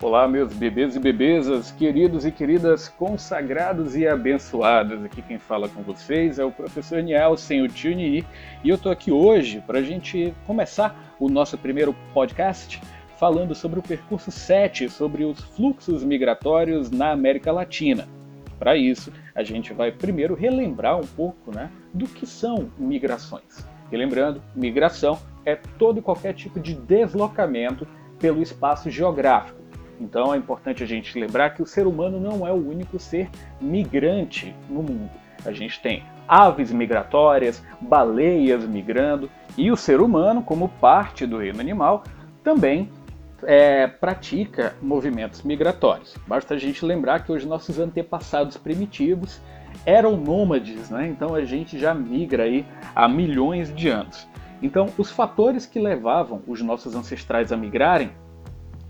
Olá, meus bebês e bebezas, queridos e queridas, consagrados e abençoados. Aqui quem fala com vocês é o professor Nielsen, o tio Ni, e eu estou aqui hoje para a gente começar o nosso primeiro podcast falando sobre o percurso 7, sobre os fluxos migratórios na América Latina. Para isso, a gente vai primeiro relembrar um pouco né, do que são migrações. E lembrando, migração é todo e qualquer tipo de deslocamento pelo espaço geográfico então é importante a gente lembrar que o ser humano não é o único ser migrante no mundo. A gente tem aves migratórias, baleias migrando, e o ser humano, como parte do reino animal, também é, pratica movimentos migratórios. Basta a gente lembrar que os nossos antepassados primitivos eram nômades, né? então a gente já migra aí há milhões de anos. Então, os fatores que levavam os nossos ancestrais a migrarem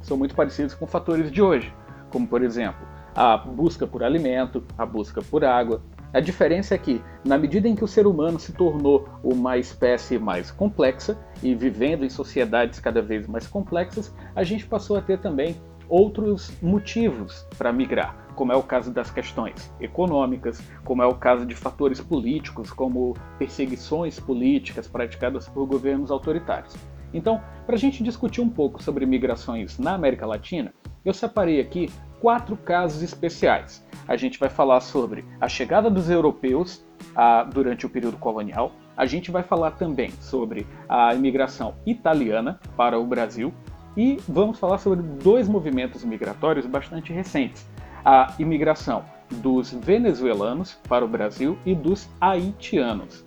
são muito parecidos com fatores de hoje, como por exemplo a busca por alimento, a busca por água. A diferença é que, na medida em que o ser humano se tornou uma espécie mais complexa e vivendo em sociedades cada vez mais complexas, a gente passou a ter também outros motivos para migrar, como é o caso das questões econômicas, como é o caso de fatores políticos, como perseguições políticas praticadas por governos autoritários. Então, para a gente discutir um pouco sobre migrações na América Latina, eu separei aqui quatro casos especiais. A gente vai falar sobre a chegada dos europeus a, durante o período colonial, a gente vai falar também sobre a imigração italiana para o Brasil e vamos falar sobre dois movimentos migratórios bastante recentes: a imigração dos venezuelanos para o Brasil e dos haitianos.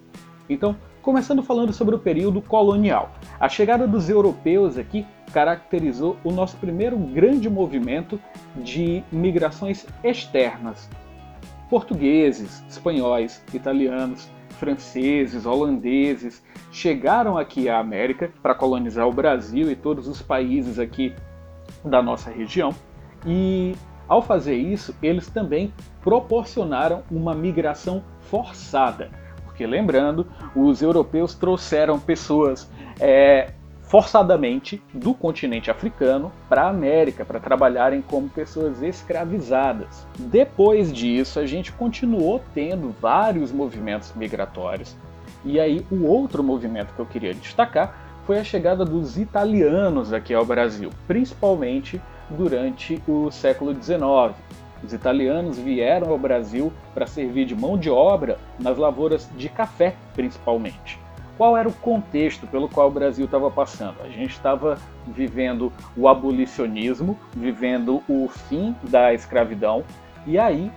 Então, Começando falando sobre o período colonial. A chegada dos europeus aqui caracterizou o nosso primeiro grande movimento de migrações externas. Portugueses, espanhóis, italianos, franceses, holandeses chegaram aqui à América para colonizar o Brasil e todos os países aqui da nossa região. E ao fazer isso, eles também proporcionaram uma migração forçada porque lembrando, os europeus trouxeram pessoas é, forçadamente do continente africano para a América para trabalharem como pessoas escravizadas. Depois disso, a gente continuou tendo vários movimentos migratórios. E aí, o outro movimento que eu queria destacar foi a chegada dos italianos aqui ao Brasil, principalmente durante o século XIX. Os italianos vieram ao Brasil para servir de mão de obra nas lavouras de café, principalmente. Qual era o contexto pelo qual o Brasil estava passando? A gente estava vivendo o abolicionismo, vivendo o fim da escravidão, e aí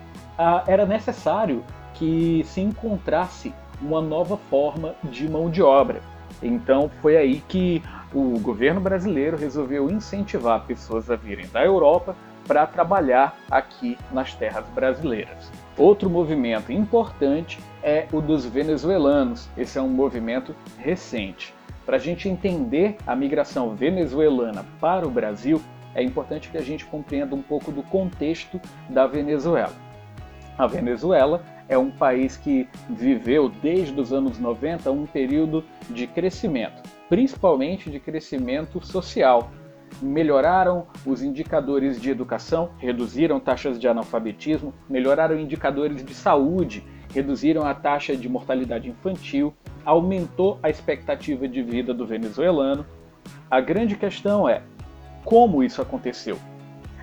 era necessário que se encontrasse uma nova forma de mão de obra. Então foi aí que o governo brasileiro resolveu incentivar pessoas a virem da Europa para trabalhar aqui nas terras brasileiras. Outro movimento importante é o dos venezuelanos. Esse é um movimento recente. Para a gente entender a migração venezuelana para o Brasil, é importante que a gente compreenda um pouco do contexto da Venezuela. A Venezuela é um país que viveu desde os anos 90 um período de crescimento, principalmente de crescimento social, melhoraram os indicadores de educação, reduziram taxas de analfabetismo, melhoraram indicadores de saúde, reduziram a taxa de mortalidade infantil, aumentou a expectativa de vida do venezuelano. A grande questão é como isso aconteceu.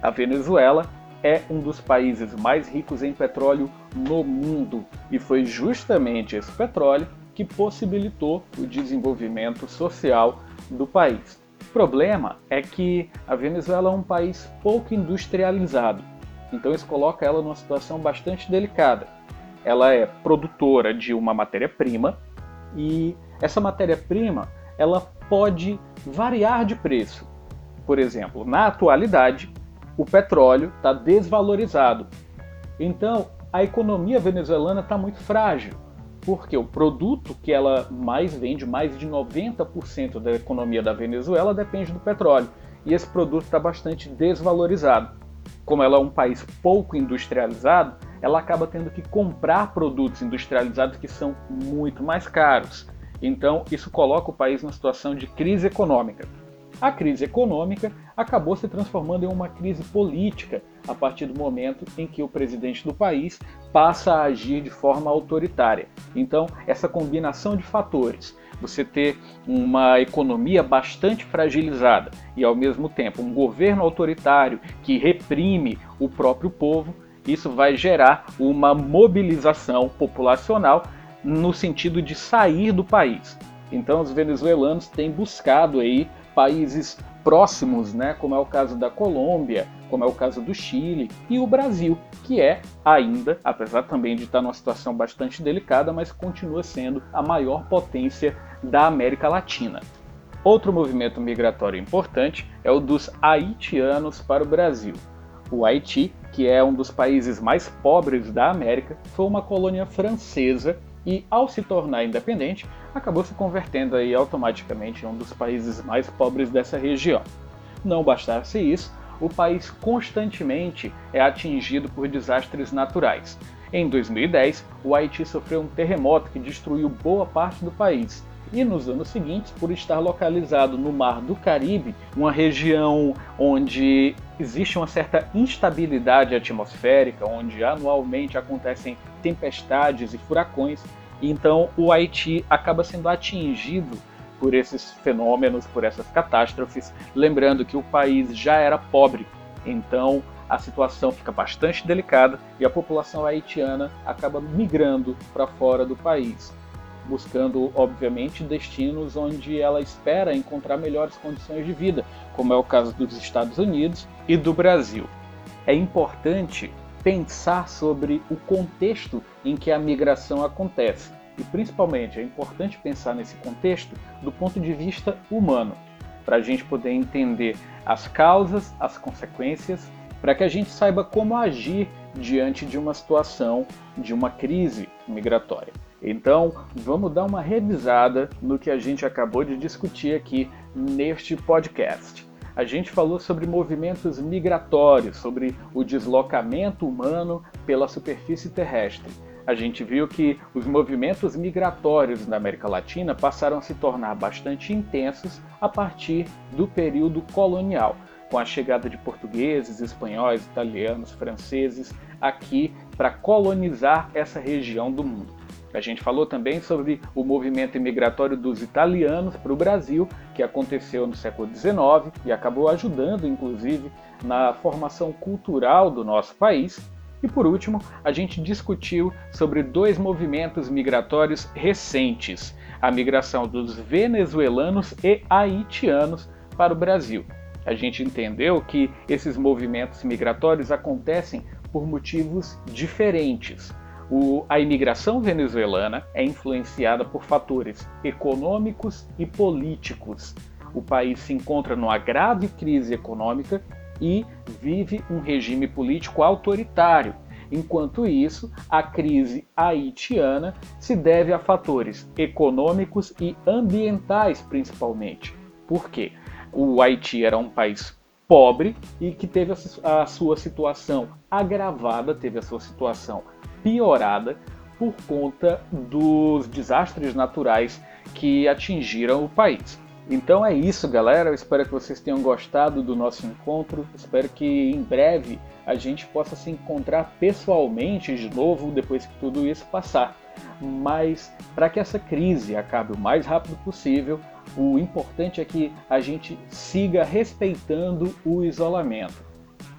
A Venezuela é um dos países mais ricos em petróleo no mundo e foi justamente esse petróleo que possibilitou o desenvolvimento social do país. Problema é que a Venezuela é um país pouco industrializado, então isso coloca ela numa situação bastante delicada. Ela é produtora de uma matéria-prima e essa matéria-prima ela pode variar de preço. Por exemplo, na atualidade, o petróleo está desvalorizado. Então, a economia venezuelana está muito frágil porque o produto que ela mais vende, mais de 90% da economia da Venezuela depende do petróleo. E esse produto está bastante desvalorizado. Como ela é um país pouco industrializado, ela acaba tendo que comprar produtos industrializados que são muito mais caros. Então, isso coloca o país numa situação de crise econômica. A crise econômica acabou se transformando em uma crise política a partir do momento em que o presidente do país passa a agir de forma autoritária. Então, essa combinação de fatores, você ter uma economia bastante fragilizada e, ao mesmo tempo, um governo autoritário que reprime o próprio povo, isso vai gerar uma mobilização populacional no sentido de sair do país. Então, os venezuelanos têm buscado aí países próximos, né, como é o caso da Colômbia, como é o caso do Chile e o Brasil, que é ainda, apesar também de estar numa situação bastante delicada, mas continua sendo a maior potência da América Latina. Outro movimento migratório importante é o dos haitianos para o Brasil. O Haiti, que é um dos países mais pobres da América, foi uma colônia francesa e, ao se tornar independente, acabou se convertendo aí automaticamente em um dos países mais pobres dessa região. Não bastasse isso, o país constantemente é atingido por desastres naturais. Em 2010, o Haiti sofreu um terremoto que destruiu boa parte do país. E nos anos seguintes, por estar localizado no Mar do Caribe, uma região onde existe uma certa instabilidade atmosférica, onde anualmente acontecem tempestades e furacões, então o Haiti acaba sendo atingido por esses fenômenos, por essas catástrofes, lembrando que o país já era pobre, então a situação fica bastante delicada e a população haitiana acaba migrando para fora do país, buscando, obviamente, destinos onde ela espera encontrar melhores condições de vida, como é o caso dos Estados Unidos e do Brasil. É importante pensar sobre o contexto em que a migração acontece. E principalmente é importante pensar nesse contexto do ponto de vista humano, para a gente poder entender as causas, as consequências, para que a gente saiba como agir diante de uma situação de uma crise migratória. Então, vamos dar uma revisada no que a gente acabou de discutir aqui neste podcast a gente falou sobre movimentos migratórios, sobre o deslocamento humano pela superfície terrestre. A gente viu que os movimentos migratórios na América Latina passaram a se tornar bastante intensos a partir do período colonial, com a chegada de portugueses, espanhóis, italianos, franceses aqui para colonizar essa região do mundo. A gente falou também sobre o movimento imigratório dos italianos para o Brasil, que aconteceu no século XIX e acabou ajudando, inclusive, na formação cultural do nosso país. E por último, a gente discutiu sobre dois movimentos migratórios recentes: a migração dos venezuelanos e haitianos para o Brasil. A gente entendeu que esses movimentos migratórios acontecem por motivos diferentes. O, a imigração venezuelana é influenciada por fatores econômicos e políticos. O país se encontra numa grave crise econômica e vive um regime político autoritário. Enquanto isso, a crise haitiana se deve a fatores econômicos e ambientais, principalmente. Por quê? O Haiti era um país pobre e que teve a sua situação agravada, teve a sua situação piorada por conta dos desastres naturais que atingiram o país. Então é isso, galera. Eu espero que vocês tenham gostado do nosso encontro. Espero que em breve a gente possa se encontrar pessoalmente de novo depois que tudo isso passar. Mas para que essa crise acabe o mais rápido possível, o importante é que a gente siga respeitando o isolamento.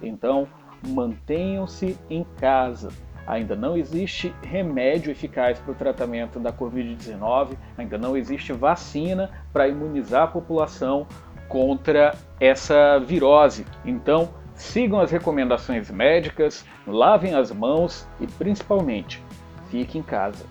Então, mantenham-se em casa, Ainda não existe remédio eficaz para o tratamento da Covid-19, ainda não existe vacina para imunizar a população contra essa virose. Então, sigam as recomendações médicas, lavem as mãos e, principalmente, fique em casa.